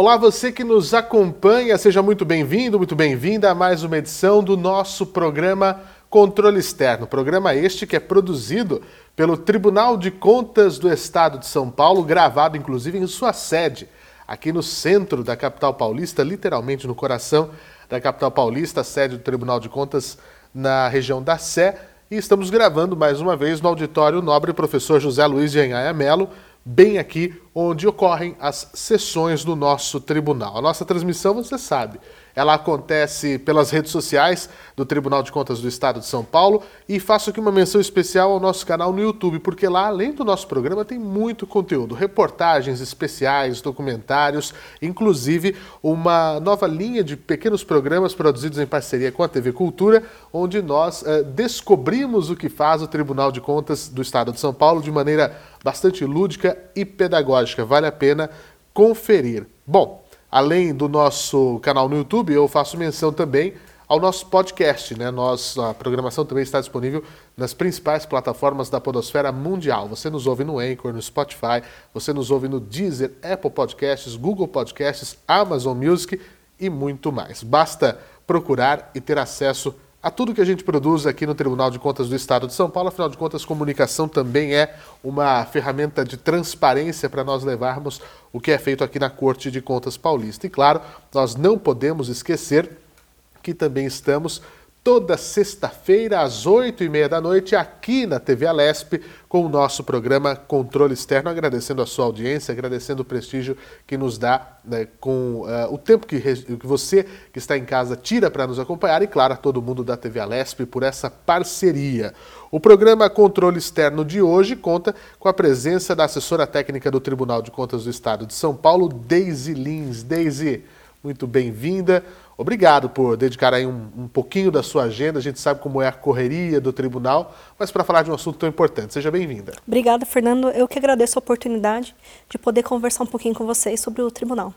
Olá, você que nos acompanha, seja muito bem-vindo, muito bem-vinda a mais uma edição do nosso programa Controle Externo. Programa este que é produzido pelo Tribunal de Contas do Estado de São Paulo, gravado inclusive em sua sede, aqui no centro da capital paulista, literalmente no coração da capital paulista, sede do Tribunal de Contas na região da Sé. E estamos gravando mais uma vez no auditório Nobre Professor José Luiz de Enhaia Melo, bem aqui onde ocorrem as sessões do nosso tribunal. A nossa transmissão, você sabe, ela acontece pelas redes sociais do Tribunal de Contas do Estado de São Paulo e faço aqui uma menção especial ao nosso canal no YouTube, porque lá, além do nosso programa, tem muito conteúdo, reportagens especiais, documentários, inclusive uma nova linha de pequenos programas produzidos em parceria com a TV Cultura, onde nós eh, descobrimos o que faz o Tribunal de Contas do Estado de São Paulo de maneira bastante lúdica e pedagógica. Vale a pena conferir. Bom, Além do nosso canal no YouTube, eu faço menção também ao nosso podcast. Né? Nossa programação também está disponível nas principais plataformas da Podosfera Mundial. Você nos ouve no Anchor, no Spotify, você nos ouve no Deezer, Apple Podcasts, Google Podcasts, Amazon Music e muito mais. Basta procurar e ter acesso a a tudo que a gente produz aqui no Tribunal de Contas do Estado de São Paulo. Afinal de contas, comunicação também é uma ferramenta de transparência para nós levarmos o que é feito aqui na Corte de Contas Paulista. E claro, nós não podemos esquecer que também estamos toda sexta-feira, às oito e meia da noite, aqui na TV Alesp, com o nosso programa Controle Externo, agradecendo a sua audiência, agradecendo o prestígio que nos dá né, com uh, o tempo que, que você que está em casa tira para nos acompanhar e, claro, a todo mundo da TV Alesp por essa parceria. O programa Controle Externo de hoje conta com a presença da assessora técnica do Tribunal de Contas do Estado de São Paulo, Deise Lins. Deise, muito bem-vinda. Obrigado por dedicar aí um, um, pouquinho da sua agenda. A gente sabe como é a correria do tribunal, mas para falar de um assunto tão importante. Seja bem-vinda. Obrigada, Fernando. Eu que agradeço a oportunidade de poder conversar um pouquinho com vocês sobre o tribunal.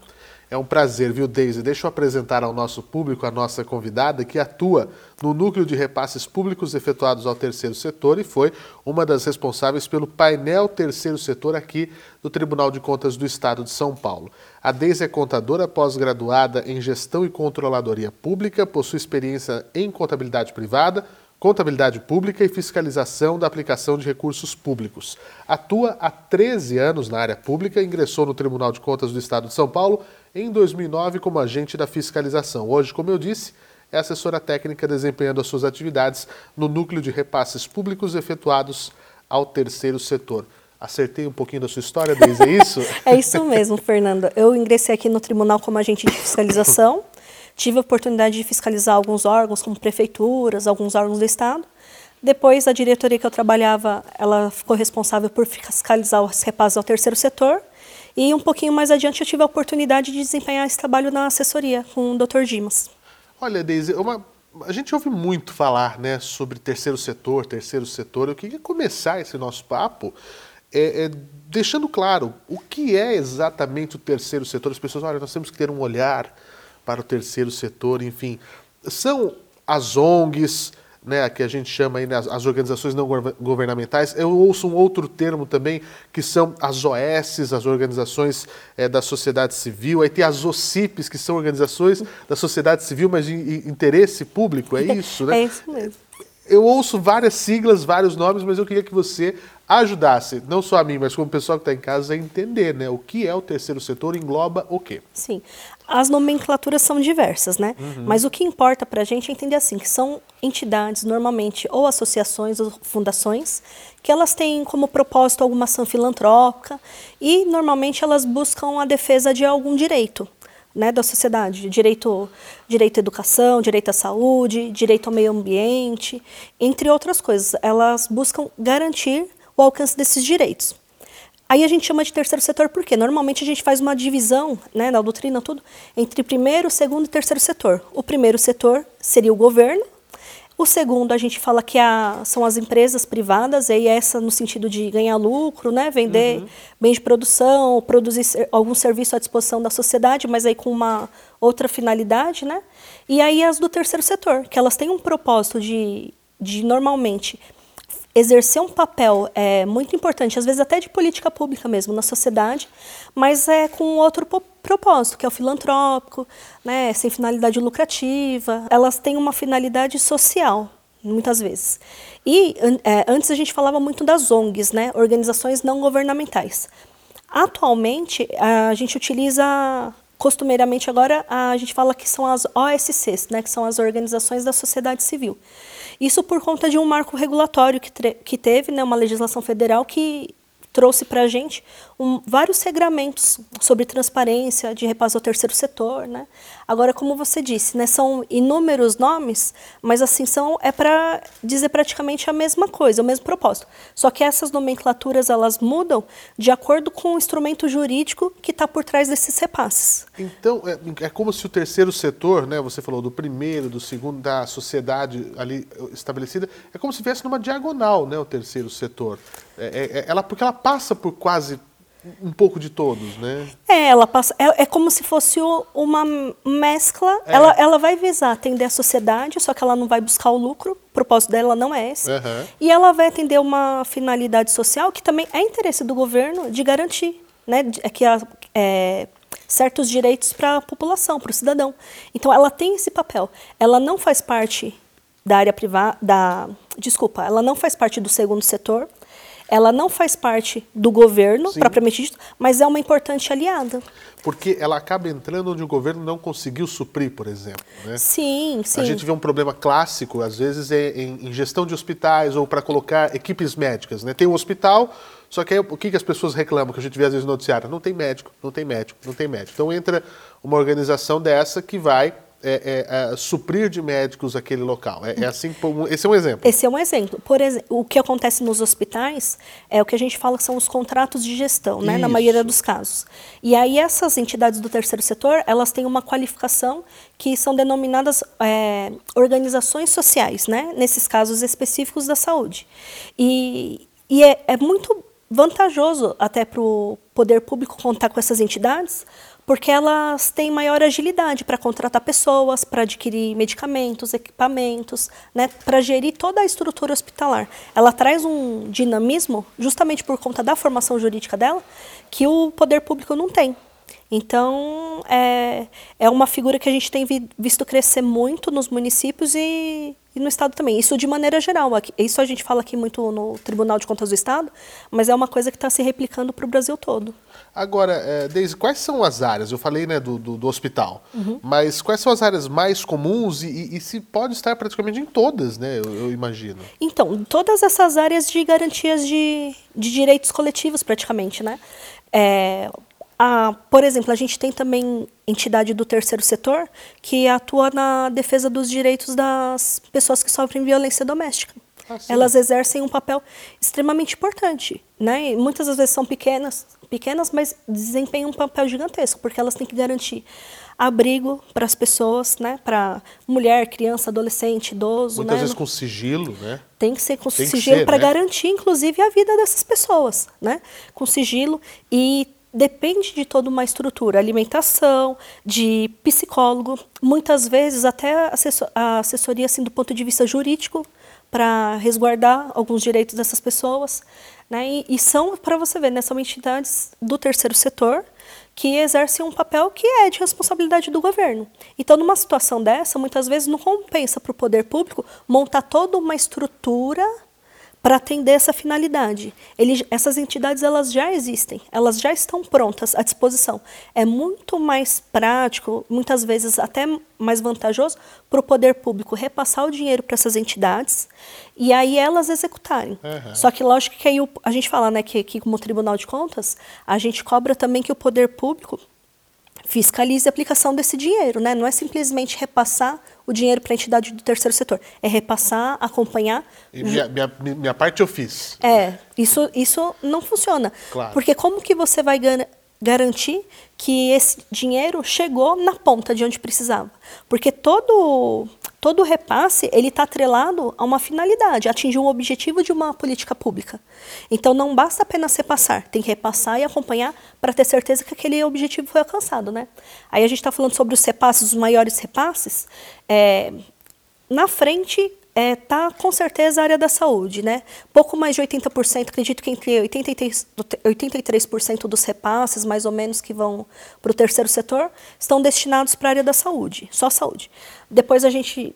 É um prazer, viu, Deise? Deixa eu apresentar ao nosso público a nossa convidada que atua no núcleo de repasses públicos efetuados ao terceiro setor e foi uma das responsáveis pelo painel terceiro setor aqui do Tribunal de Contas do Estado de São Paulo. A Deise é contadora pós-graduada em gestão e controladoria pública, possui experiência em contabilidade privada, contabilidade pública e fiscalização da aplicação de recursos públicos. Atua há 13 anos na área pública, ingressou no Tribunal de Contas do Estado de São Paulo em 2009 como agente da fiscalização. Hoje, como eu disse, é assessora técnica desempenhando as suas atividades no núcleo de repasses públicos efetuados ao terceiro setor. Acertei um pouquinho da sua história, Deise, é isso? é isso mesmo, Fernando. Eu ingressei aqui no tribunal como agente de fiscalização. Tive a oportunidade de fiscalizar alguns órgãos, como prefeituras, alguns órgãos do Estado. Depois, a diretoria que eu trabalhava, ela ficou responsável por fiscalizar os repasses ao terceiro setor. E um pouquinho mais adiante, eu tive a oportunidade de desempenhar esse trabalho na assessoria com o Dr. Dimas. Olha, Deise, uma, a gente ouve muito falar né, sobre terceiro setor, terceiro setor. Eu queria começar esse nosso papo é, é, deixando claro o que é exatamente o terceiro setor. As pessoas, olha, nós temos que ter um olhar para o terceiro setor, enfim. São as ONGs, né, que a gente chama aí, né, as organizações não governamentais. Eu ouço um outro termo também, que são as OS, as organizações é, da sociedade civil. Aí tem as OCIPs, que são organizações da sociedade civil, mas de interesse público, é isso, né? É isso mesmo. Eu ouço várias siglas, vários nomes, mas eu queria que você ajudasse, não só a mim, mas como o pessoal que está em casa, a entender né, o que é o terceiro setor, engloba o quê? Sim, as nomenclaturas são diversas, né? Uhum. Mas o que importa para a gente é entender assim, que são entidades, normalmente, ou associações ou fundações, que elas têm como propósito alguma ação filantrópica e, normalmente, elas buscam a defesa de algum direito. Né, da sociedade, direito, direito à educação, direito à saúde, direito ao meio ambiente, entre outras coisas. Elas buscam garantir o alcance desses direitos. Aí a gente chama de terceiro setor porque normalmente a gente faz uma divisão, né, na doutrina tudo, entre primeiro, segundo e terceiro setor. O primeiro setor seria o governo. O segundo a gente fala que a, são as empresas privadas, e essa no sentido de ganhar lucro, né, vender uhum. bens de produção, produzir algum serviço à disposição da sociedade, mas aí com uma outra finalidade, né? E aí as do terceiro setor, que elas têm um propósito de, de normalmente exercer um papel é, muito importante, às vezes até de política pública mesmo, na sociedade, mas é com outro propósito, que é o filantrópico, né, sem finalidade lucrativa. Elas têm uma finalidade social, muitas vezes. E é, antes a gente falava muito das ONGs, né, organizações não governamentais. Atualmente, a gente utiliza costumeiramente agora a gente fala que são as OSCs, né, que são as organizações da sociedade civil. Isso por conta de um marco regulatório que, que teve, né, uma legislação federal que trouxe para a gente um, vários regramentos sobre transparência, de repasse ao terceiro setor. Né? Agora, como você disse, né, são inúmeros nomes, mas assim são é para dizer praticamente a mesma coisa, o mesmo propósito. Só que essas nomenclaturas elas mudam de acordo com o instrumento jurídico que está por trás desses repasses. Então, é, é, como se o terceiro setor, né, você falou do primeiro, do segundo, da sociedade ali estabelecida, é como se viesse numa diagonal né, o terceiro setor. É, é, é ela, porque ela passa por quase um pouco de todos, né? É, ela passa. É, é como se fosse uma mescla. É. Ela, ela vai visar atender a sociedade, só que ela não vai buscar o lucro. O propósito dela não é esse. Uhum. E ela vai atender uma finalidade social que também é interesse do governo de garantir, né? É que a, é, certos direitos para a população, para o cidadão. Então, ela tem esse papel. Ela não faz parte da área privada, da, desculpa, ela não faz parte do segundo setor ela não faz parte do governo, Sim. propriamente dito, mas é uma importante aliada. Porque ela acaba entrando onde o governo não conseguiu suprir, por exemplo. Né? Sim, sim. A gente vê um problema clássico, às vezes, é em, em gestão de hospitais ou para colocar equipes médicas. Né? Tem um hospital, só que aí o que, que as pessoas reclamam, que a gente vê às vezes no noticiário? Não tem médico, não tem médico, não tem médico. Então entra uma organização dessa que vai é, é, é, suprir de médicos aquele local. É, é, assim, esse é um exemplo. Esse é um exemplo. Por exemplo, o que acontece nos hospitais é o que a gente fala que são os contratos de gestão, né, na maioria dos casos. E aí essas entidades do terceiro setor, elas têm uma qualificação que são denominadas é, organizações sociais, né, nesses casos específicos da saúde. E, e é, é muito vantajoso até para o poder público contar com essas entidades, porque elas têm maior agilidade para contratar pessoas, para adquirir medicamentos, equipamentos, né, para gerir toda a estrutura hospitalar. Ela traz um dinamismo, justamente por conta da formação jurídica dela, que o poder público não tem. Então, é, é uma figura que a gente tem visto crescer muito nos municípios e, e no Estado também. Isso de maneira geral. Isso a gente fala aqui muito no Tribunal de Contas do Estado, mas é uma coisa que está se replicando para o Brasil todo. Agora, é, Deise, quais são as áreas? Eu falei né, do, do, do hospital, uhum. mas quais são as áreas mais comuns e, e, e, se pode estar praticamente em todas, né? Eu, eu, imagino. Então, todas essas áreas de garantias de, de direitos coletivos, praticamente, né? É, a, por exemplo, a gente tem também entidade do terceiro setor que atua na defesa dos direitos das pessoas que sofrem violência doméstica. Ah, Elas exercem um papel extremamente importante, né? E muitas das vezes são pequenas, pequenas, mas desempenham um papel gigantesco, porque elas têm que garantir abrigo para as pessoas, né? Para mulher, criança, adolescente, idoso. Muitas né? vezes com sigilo, né? Tem que ser com tem sigilo para né? garantir, inclusive, a vida dessas pessoas, né? Com sigilo e depende de toda uma estrutura, alimentação, de psicólogo, muitas vezes até a assessoria assim, do ponto de vista jurídico para resguardar alguns direitos dessas pessoas. Né? E, e são, para você ver, né, são entidades do terceiro setor que exercem um papel que é de responsabilidade do governo. Então, numa situação dessa, muitas vezes não compensa para o poder público montar toda uma estrutura para atender essa finalidade. Ele, essas entidades elas já existem, elas já estão prontas à disposição. É muito mais prático, muitas vezes até mais vantajoso, para o poder público repassar o dinheiro para essas entidades e aí elas executarem. Uhum. Só que lógico que aí o, a gente fala né, que, que como Tribunal de Contas, a gente cobra também que o poder público fiscalize a aplicação desse dinheiro, né? Não é simplesmente repassar o dinheiro para a entidade do terceiro setor, é repassar, acompanhar. E minha, minha, minha, parte eu fiz. É, isso, isso não funciona. Claro. Porque como que você vai garantir que esse dinheiro chegou na ponta de onde precisava? Porque todo todo repasse ele está atrelado a uma finalidade, atingir um objetivo de uma política pública. Então não basta apenas repassar, tem que repassar e acompanhar para ter certeza que aquele objetivo foi alcançado, né? Aí a gente está falando sobre os repasses, os maiores repasses. É, na frente é, tá com certeza a área da saúde, né? Pouco mais de 80%, acredito que entre 83%, 83% dos repasses, mais ou menos, que vão para o terceiro setor, estão destinados para a área da saúde, só saúde. Depois a gente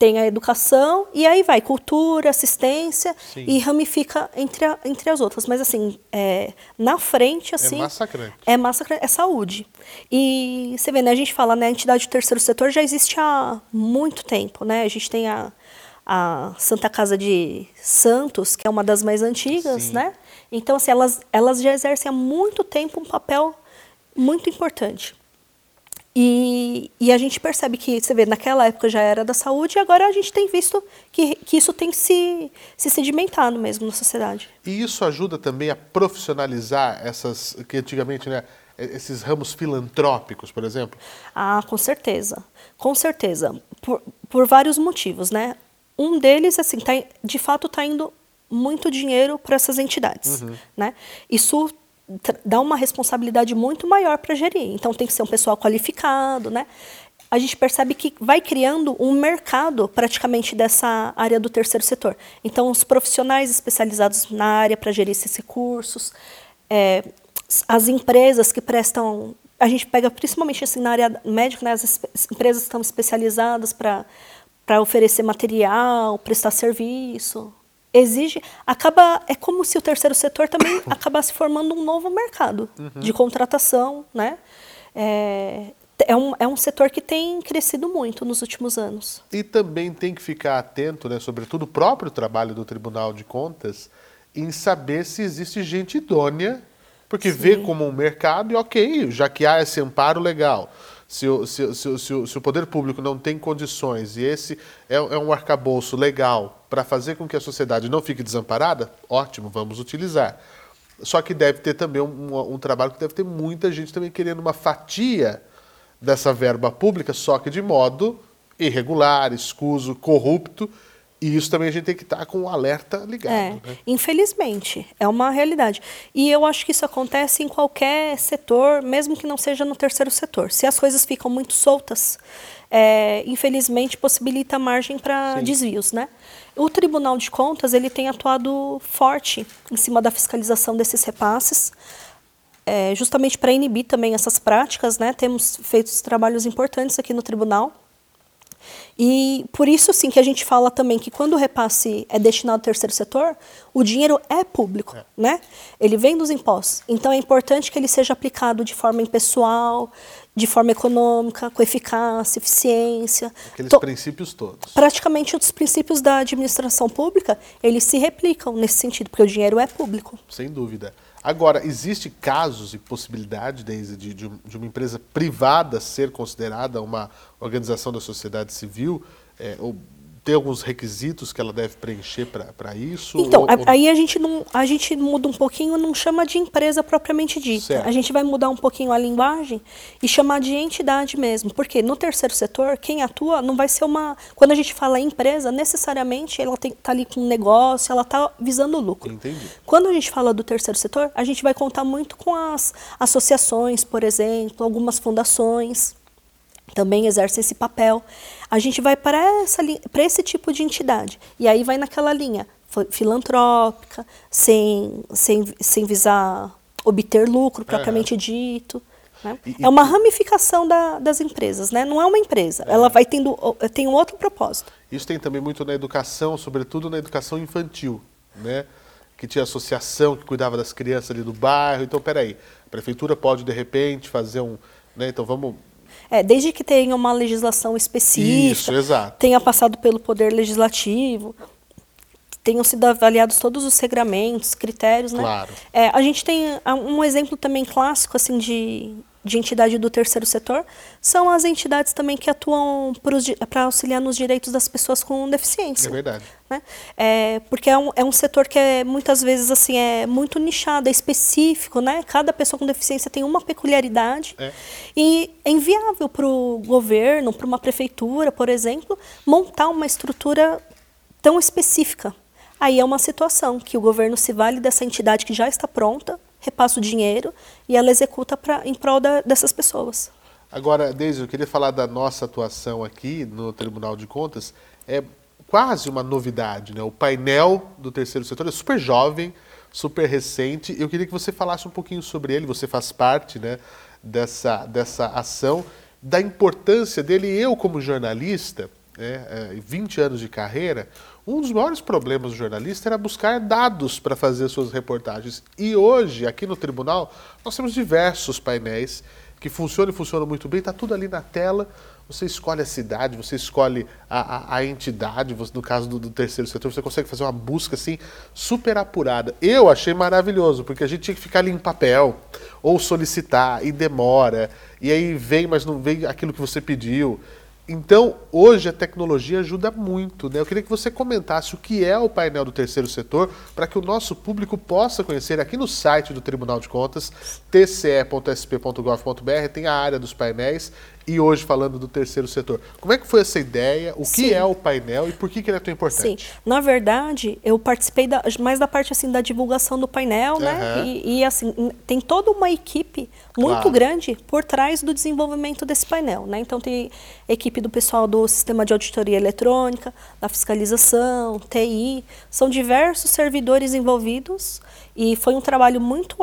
tem a educação e aí vai cultura, assistência Sim. e ramifica entre, a, entre as outras. Mas assim, é, na frente, assim. É massacrante. É massacrante, é saúde. E você vê, né? A gente fala, né? A entidade do terceiro setor já existe há muito tempo, né? A gente tem a, a Santa Casa de Santos, que é uma das mais antigas, Sim. né? Então, assim, elas, elas já exercem há muito tempo um papel muito importante. E, e, a gente percebe que, você vê, naquela época já era da saúde e agora a gente tem visto que, que isso tem se, se sedimentado mesmo na sociedade. E isso ajuda também a profissionalizar essas, que antigamente, né, esses ramos filantrópicos, por exemplo? Ah, com certeza, com certeza, por, por vários motivos, né? Um deles, assim, tá, de fato está indo muito dinheiro para essas entidades, uhum. né? Isso dá uma responsabilidade muito maior para gerir. Então tem que ser um pessoal qualificado, né? A gente percebe que vai criando um mercado praticamente dessa área do terceiro setor. Então os profissionais especializados na área para gerir esses recursos, é, as empresas que prestam, a gente pega principalmente assim na área médica, né, as empresas que estão especializadas para para oferecer material, prestar serviço, exige acaba é como se o terceiro setor também acabasse formando um novo mercado uhum. de contratação né é, é um, é um setor que tem crescido muito nos últimos anos e também tem que ficar atento né sobretudo o próprio trabalho do Tribunal de Contas em saber se existe gente idônea porque Sim. vê como um mercado e ok já que há esse amparo legal se o, se, se, se, se o poder público não tem condições e esse é, é um arcabouço legal para fazer com que a sociedade não fique desamparada, ótimo, vamos utilizar. Só que deve ter também um, um, trabalho que deve ter muita gente também querendo uma fatia dessa verba pública, só que de modo irregular, escuso, corrupto, e isso também a gente tem que estar tá com o um alerta ligado. É, né? Infelizmente, é uma realidade. E eu acho que isso acontece em qualquer setor, mesmo que não seja no terceiro setor. Se as coisas ficam muito soltas, é, infelizmente possibilita margem para desvios, né? O Tribunal de Contas ele tem atuado forte em cima da fiscalização desses repasses, é, justamente para inibir também essas práticas, né? Temos feito trabalhos importantes aqui no Tribunal. E por isso, sim, que a gente fala também que quando o repasse é destinado ao terceiro setor, o dinheiro é público, é. né? Ele vem dos impostos. Então é importante que ele seja aplicado de forma impessoal, de forma econômica, com eficácia, eficiência. Aqueles to princípios todos. Praticamente os princípios da administração pública, eles se replicam nesse sentido, porque o dinheiro é público. Sem dúvida. Agora, existe casos e possibilidade, Deise, de, de, de, uma empresa privada ser considerada uma organização da sociedade civil? É, ou tem alguns requisitos que ela deve preencher para isso? Então, ou, ou... aí a gente, não, a gente muda um pouquinho, não chama de empresa propriamente dita. Certo. A gente vai mudar um pouquinho a linguagem e chamar de entidade mesmo. Porque no terceiro setor, quem atua não vai ser uma. Quando a gente fala empresa, necessariamente ela está ali com um negócio, ela está visando lucro. Entendi. Quando a gente fala do terceiro setor, a gente vai contar muito com as associações, por exemplo, algumas fundações também exerce esse papel. A gente vai para esse tipo de entidade. E aí vai naquela linha filantrópica, sem, sem, sem visar obter lucro propriamente é. dito. Né? E, é uma ramificação da, das empresas, né? não é uma empresa. É. Ela vai tendo tem um outro propósito. Isso tem também muito na educação, sobretudo na educação infantil, né? que tinha associação que cuidava das crianças ali do bairro. Então, peraí, a prefeitura pode de repente fazer um, né? Então vamos é, desde que tenha uma legislação específica, Isso, tenha passado pelo Poder Legislativo, tenham sido avaliados todos os regramentos, critérios, né? Claro. É, a gente tem um exemplo também clássico assim de, de entidade do terceiro setor são as entidades também que atuam para auxiliar nos direitos das pessoas com deficiência. É verdade. Né? É, porque é um, é um setor que é, muitas vezes assim é muito nichado, é específico, né? Cada pessoa com deficiência tem uma peculiaridade é. e é inviável para o governo, para uma prefeitura, por exemplo, montar uma estrutura tão específica. Aí é uma situação que o governo se vale dessa entidade que já está pronta repassa o dinheiro e ela executa pra, em prol da, dessas pessoas. Agora, Deise, eu queria falar da nossa atuação aqui no Tribunal de Contas. É, quase uma novidade, né? O painel do terceiro setor é super jovem, super recente. Eu queria que você falasse um pouquinho sobre ele. Você faz parte, né, dessa dessa ação, da importância dele. Eu como jornalista, né, 20 é, anos de carreira, um dos maiores problemas do jornalista era buscar dados para fazer suas reportagens. E hoje, aqui no tribunal, nós temos diversos painéis que funcionam e funcionam muito bem, está tudo ali na tela. Você escolhe a cidade, você escolhe a, a, a entidade, você, no caso do, do, terceiro setor, você consegue fazer uma busca assim super apurada. Eu achei maravilhoso, porque a gente tinha que ficar ali em papel, ou solicitar, e demora, e aí vem, mas não vem aquilo que você pediu. Então, hoje a tecnologia ajuda muito. Né? Eu queria que você comentasse o que é o painel do terceiro setor, para que o nosso público possa conhecer aqui no site do Tribunal de Contas, tce.sp.gov.br, tem a área dos painéis e hoje falando do terceiro setor. Como é que foi essa ideia? O Sim. que é o painel e por que, que ele é tão importante? Sim, na verdade, eu participei da, mais da parte assim da divulgação do painel, uhum. né? E, e, assim, tem toda uma equipe muito claro. grande por trás do desenvolvimento desse painel, né? Então tem equipe do pessoal do sistema de auditoria eletrônica, da fiscalização, TI, são diversos servidores envolvidos e foi um trabalho muito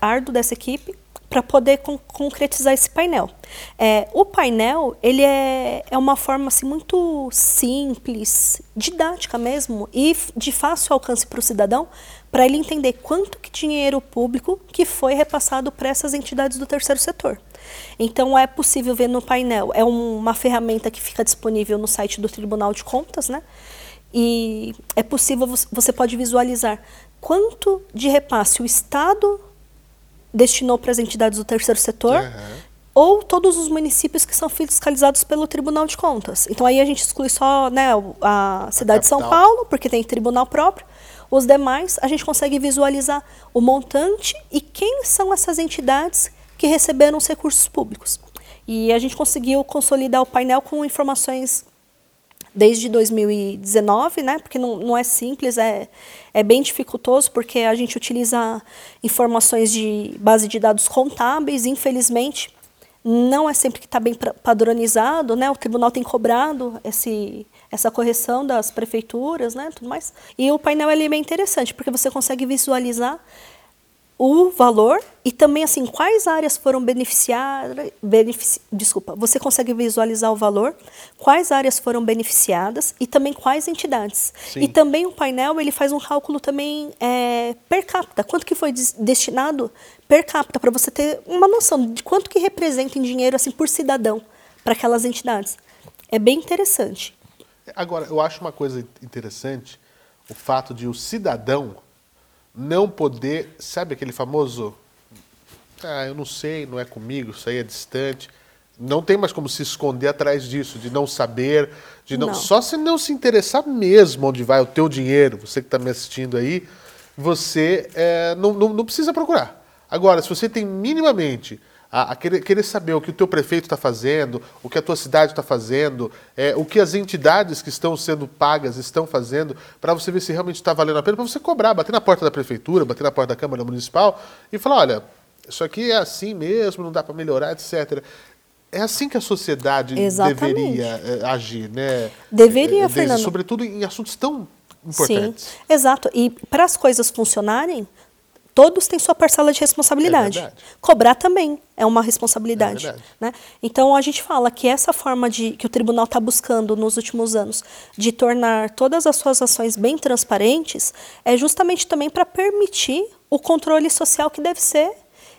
árduo dessa equipe para poder con concretizar esse painel. É, o painel ele é, é uma forma assim, muito simples, didática mesmo e de fácil alcance para o cidadão, para ele entender quanto que dinheiro público que foi repassado para essas entidades do terceiro setor. Então é possível ver no painel, é uma ferramenta que fica disponível no site do Tribunal de Contas, né? E é possível, você pode visualizar quanto de repasse o Estado destinou para as entidades do terceiro setor. Uhum. Ou todos os municípios que são fiscalizados pelo Tribunal de Contas. Então aí a gente exclui só né, a cidade a de São Paulo, porque tem tribunal próprio. Os demais, a gente consegue visualizar o montante e quem são essas entidades que receberam os recursos públicos. E a gente conseguiu consolidar o painel com informações desde 2019, né? Porque não, não é simples, é, é bem dificultoso, porque a gente utiliza informações de base de dados contábeis, infelizmente, não é sempre que está bem padronizado, né? O tribunal tem cobrado esse, essa correção das prefeituras, né? Tudo mais. E o painel é bem interessante, porque você consegue visualizar o valor e também assim quais áreas foram beneficiadas, benefici, desculpa, você consegue visualizar o valor, quais áreas foram beneficiadas e também quais entidades. Sim. E também o painel ele faz um cálculo também é, per capita, quanto que foi destinado per capita para você ter uma noção de quanto que representa em dinheiro assim por cidadão para aquelas entidades. É bem interessante. Agora, eu acho uma coisa interessante o fato de o cidadão não poder, sabe aquele famoso, ah, eu não sei, não é comigo, isso aí é distante. Não tem mais como se esconder atrás disso, de não saber, de não, não. só se não se interessar mesmo onde vai o teu dinheiro, você que está me assistindo aí, você é, não, não, não precisa procurar. Agora, se você tem minimamente a, a querer, querer, saber o que o teu prefeito está fazendo, o que a tua cidade está fazendo, é, o que as entidades que estão sendo pagas estão fazendo, para você ver se realmente está valendo a pena, para você cobrar, bater na porta da prefeitura, bater na porta da Câmara Municipal e falar, olha, isso aqui é assim mesmo, não dá para melhorar, etc. É assim que a sociedade Exatamente. deveria é, agir, né? Deveria, é, Fernando. Sobretudo em assuntos tão importantes. Sim, exato. E para as coisas funcionarem, Todos têm sua parcela de responsabilidade. É Cobrar também é uma responsabilidade. É né? Então a gente fala que essa forma de que o tribunal está buscando nos últimos anos de tornar todas as suas ações bem transparentes é justamente também para permitir o controle social que deve ser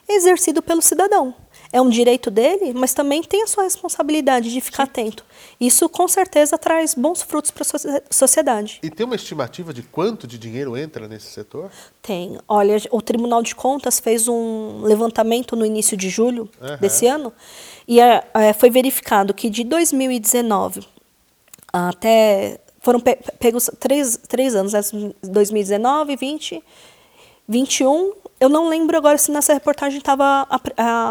exercido pelo cidadão é um direito dele, mas também tem a sua responsabilidade de ficar Sim. atento. Isso com certeza traz bons frutos para a sociedade. E tem uma estimativa de quanto de dinheiro entra nesse setor? Tem. Olha, o Tribunal de Contas fez um levantamento no início de julho uhum. desse ano e é, é, foi verificado que de 2019 até foram pe pegos três, três anos, 2019, 20, 21 eu não lembro agora se nessa reportagem estava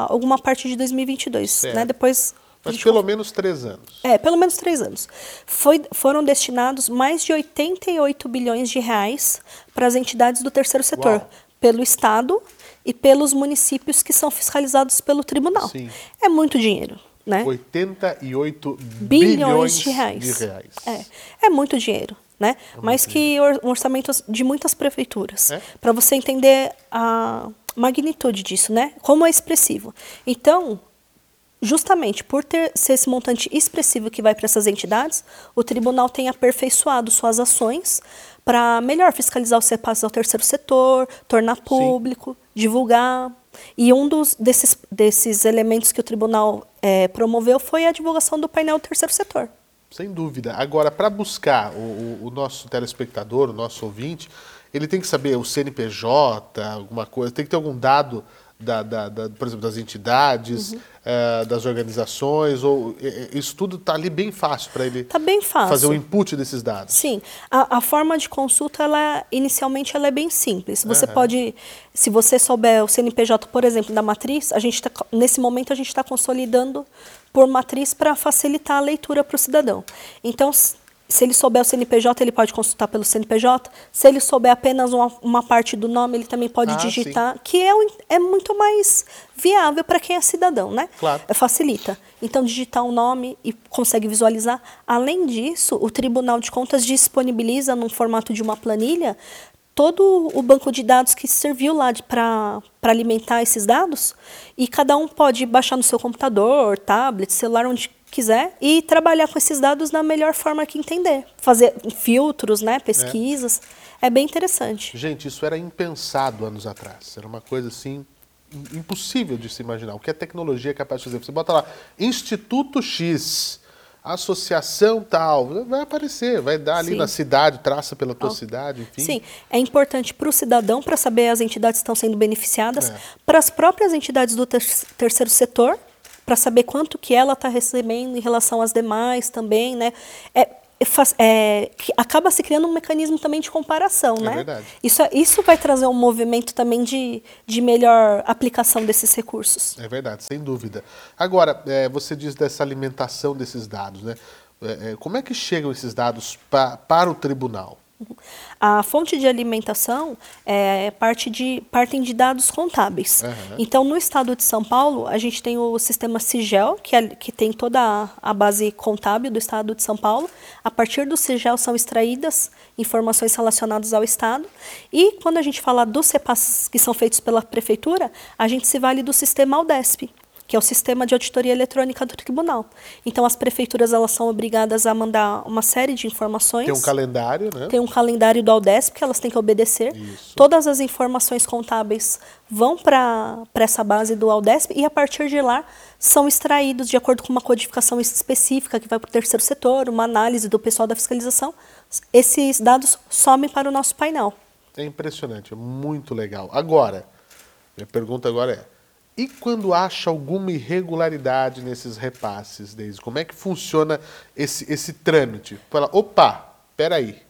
alguma parte de 2022, né? Depois mas pelo menos três anos. É, pelo menos três anos. Foi, foram destinados mais de 88 bilhões de reais para as entidades do terceiro setor, Uau. pelo Estado e pelos municípios que são fiscalizados pelo tribunal. Sim. É muito dinheiro. Né? 88 bilhões, bilhões de reais. De reais. É, é muito dinheiro. Né? Mas que um orçamento de muitas prefeituras. É? Para você entender a magnitude disso, né? Como é expressivo. Então, justamente por ter ser esse montante expressivo que vai para essas entidades, o tribunal tem aperfeiçoado suas ações para melhor fiscalizar os repasses ao terceiro setor, tornar público, Sim. divulgar. E um dos, desses, desses elementos que o tribunal é, promoveu foi a divulgação do painel do terceiro setor. Sem dúvida. Agora, para buscar o, o, nosso telespectador, o nosso ouvinte, ele tem que saber o CNPJ, alguma coisa, tem que ter algum dado da, da, da, por exemplo, das entidades, uhum. é, das organizações, ou isso tudo está ali bem fácil para ele tá bem fácil. fazer o input desses dados. Sim, a, a forma de consulta, ela, inicialmente, ela é bem simples. Você uhum. pode, se você souber o CNPJ, por exemplo, da matriz, a gente tá, nesse momento a gente está consolidando por matriz para facilitar a leitura para o cidadão. Então, se ele souber o CNPJ, ele pode consultar pelo CNPJ. Se ele souber apenas uma, uma parte do nome, ele também pode ah, digitar, sim. que é, é muito mais viável para quem é cidadão, né? Claro. É, facilita. Então, digitar o um nome e consegue visualizar. Além disso, o Tribunal de Contas disponibiliza, num formato de uma planilha, todo o banco de dados que serviu lá para alimentar esses dados. E cada um pode baixar no seu computador, tablet, celular, onde quiser e trabalhar com esses dados da melhor forma que entender. Fazer filtros, né, pesquisas. É. é bem interessante. Gente, isso era impensado anos atrás. Era uma coisa assim impossível de se imaginar. O que a tecnologia é capaz de fazer? Você bota lá Instituto X, associação tal, vai aparecer, vai dar ali Sim. na cidade, traça pela tua oh. cidade, enfim. Sim, é importante para o cidadão para saber as entidades que estão sendo beneficiadas, é. para as próprias entidades do ter terceiro setor, para saber quanto que ela está recebendo em relação às demais também, né? É, é, acaba se criando um mecanismo também de comparação, é né? Verdade. Isso, isso vai trazer um movimento também de, de melhor aplicação desses recursos. É verdade, sem dúvida. Agora, é, você diz dessa alimentação desses dados, né? É, é como é que chegam esses dados pa, para o tribunal? A fonte de alimentação é parte de, partem de dados contábeis. Uhum. Então, no estado de São Paulo, a gente tem o sistema Sigel, que, é, que tem toda a, a base contábil do estado de São Paulo. A partir do Sigel são extraídas informações relacionadas ao estado. E quando a gente fala dos repasses que são feitos pela prefeitura, a gente se vale do sistema Aldesp que é o sistema de auditoria eletrônica do tribunal. Então, as prefeituras elas são obrigadas a mandar uma série de informações. Tem um calendário, né? Tem um calendário do Aldesp que elas têm que obedecer. Isso. Todas as informações contábeis vão para essa base do Aldesp e, a partir de lá, são extraídos de acordo com uma codificação específica que vai para o terceiro setor, uma análise do pessoal da fiscalização. Esses dados somem para o nosso painel. É impressionante, é muito legal. Agora, minha pergunta agora é, e quando acha alguma irregularidade nesses repasses, Deise, como é que funciona esse, esse trâmite? Fala, opa, peraí.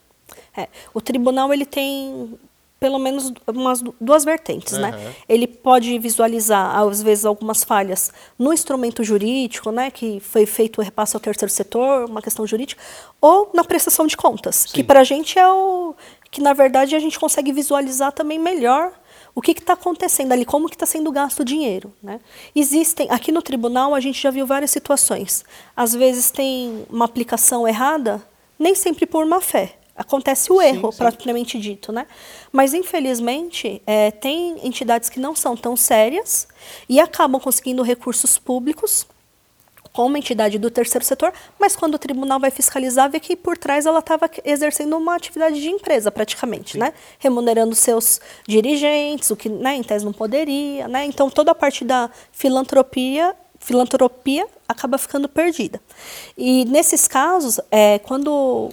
É, o tribunal ele tem pelo menos umas duas vertentes, uhum. né? Ele pode visualizar, às vezes, algumas falhas no instrumento jurídico, né? Que foi feito o repasse ao terceiro setor, uma questão jurídica, ou na prestação de contas, Sim. que para a gente é o que, na verdade, a gente consegue visualizar também melhor o que está acontecendo ali, como que está sendo gasto o dinheiro. Né? Existem, aqui no tribunal a gente já viu várias situações. Às vezes tem uma aplicação errada, nem sempre por má fé. Acontece o erro, sim, sim. propriamente dito, né? Mas, infelizmente, é, tem entidades que não são tão sérias e acabam conseguindo recursos públicos com uma entidade do terceiro setor, mas quando o tribunal vai fiscalizar, vê que por trás ela estava exercendo uma atividade de empresa, praticamente, né? Remunerando seus dirigentes, o que né, em tese não poderia, né? Então toda a parte da filantropia filantropia acaba ficando perdida. E nesses casos, é, quando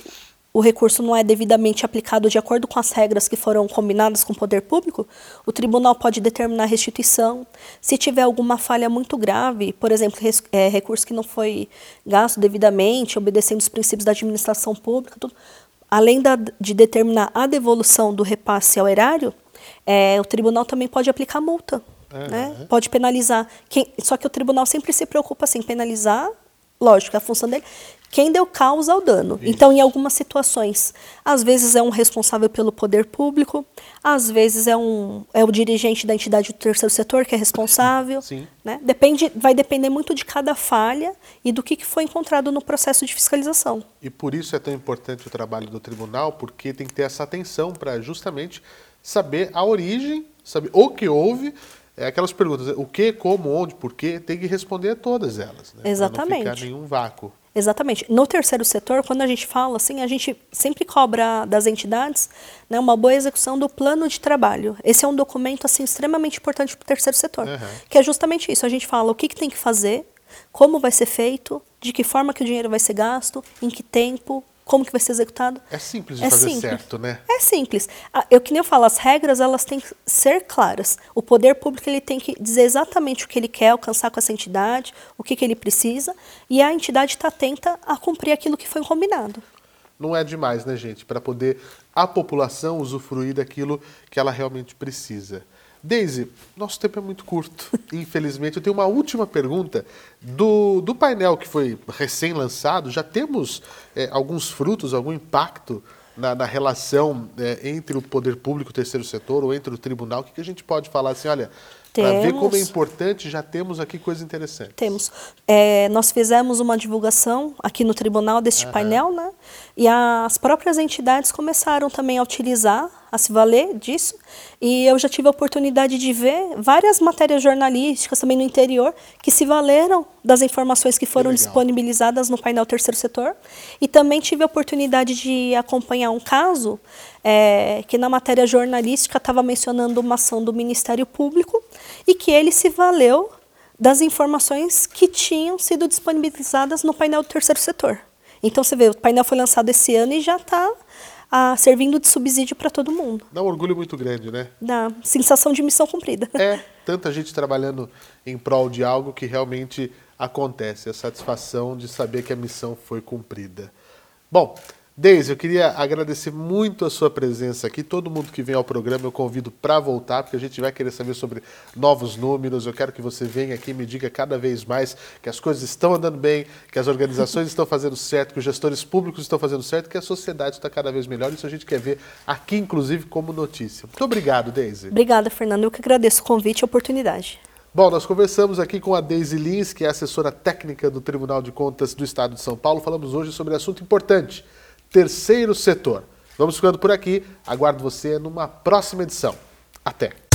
o recurso não é devidamente aplicado de acordo com as regras que foram combinadas com o poder público, o tribunal pode determinar restituição. Se tiver alguma falha muito grave, por exemplo, é, recurso que não foi gasto devidamente, obedecendo os princípios da administração pública, tudo, além da, de determinar a devolução do repasse ao erário, é, o tribunal também pode aplicar multa. Uhum. Né? Pode penalizar. Quem, só que o tribunal sempre se preocupa assim, penalizar lógico, a função dele, quem deu causa ao dano. Isso. Então, em algumas situações, às vezes é um responsável pelo poder público, às vezes é, um, é o dirigente da entidade do terceiro setor que é responsável. Sim. Né? Depende, vai depender muito de cada falha e do que, que foi encontrado no processo de fiscalização. E por isso é tão importante o trabalho do tribunal, porque tem que ter essa atenção para justamente saber a origem, saber o que houve, é aquelas perguntas, o que, como, onde, por quê, tem que responder a todas elas. Né? Exatamente. Não ficar nenhum vácuo. Exatamente. No terceiro setor, quando a gente fala assim, a gente sempre cobra das entidades né, uma boa execução do plano de trabalho. Esse é um documento assim extremamente importante para o terceiro setor, uhum. que é justamente isso. A gente fala o que, que tem que fazer, como vai ser feito, de que forma que o dinheiro vai ser gasto, em que tempo, como que vai ser executado. É simples de é fazer simples. certo, né? É simples. Ah, eu que nem eu falo, as regras elas têm que ser claras. O poder público ele tem que dizer exatamente o que ele quer alcançar com essa entidade, o que, que ele precisa, e a entidade está atenta a cumprir aquilo que foi combinado. Não é demais, né, gente? Para poder a população usufruir daquilo que ela realmente precisa. Daisy, nosso tempo é muito curto, infelizmente. Eu tenho uma última pergunta. Do, do painel que foi recém-lançado, já temos é, alguns frutos, algum impacto na, na relação é, entre o poder público, o terceiro setor, ou entre o tribunal? O que, que a gente pode falar assim, olha, para ver como é importante, já temos aqui coisa interessante. Temos. É, nós fizemos uma divulgação aqui no tribunal deste painel, né? E as próprias entidades começaram também a utilizar, a se valer disso. E eu já tive a oportunidade de ver várias matérias jornalísticas também no interior que se valeram das informações que foram que disponibilizadas no painel Terceiro Setor. E também tive a oportunidade de acompanhar um caso é, que na matéria jornalística estava mencionando uma ação do Ministério Público e que ele se valeu das informações que tinham sido disponibilizadas no painel do terceiro setor. Então você vê, o painel foi lançado esse ano e já está ah, servindo de subsídio para todo mundo. Dá um orgulho muito grande, né? Dá sensação de missão cumprida. É, tanta gente trabalhando em prol de algo que realmente acontece, a satisfação de saber que a missão foi cumprida. Bom, Deise, eu queria agradecer muito a sua presença aqui. Todo mundo que vem ao programa eu convido para voltar, porque a gente vai querer saber sobre novos números. Eu quero que você venha aqui e me diga cada vez mais que as coisas estão andando bem, que as organizações estão fazendo certo, que os gestores públicos estão fazendo certo, que a sociedade está cada vez melhor. Isso a gente quer ver aqui, inclusive, como notícia. Muito obrigado, Deise. Obrigada, Fernando. Eu que agradeço o convite e a oportunidade. Bom, nós conversamos aqui com a Deise Lins, que é assessora técnica do Tribunal de Contas do Estado de São Paulo. Falamos hoje sobre um assunto importante terceiro setor. Vamos ficando por aqui. Aguardo você numa próxima edição. Até!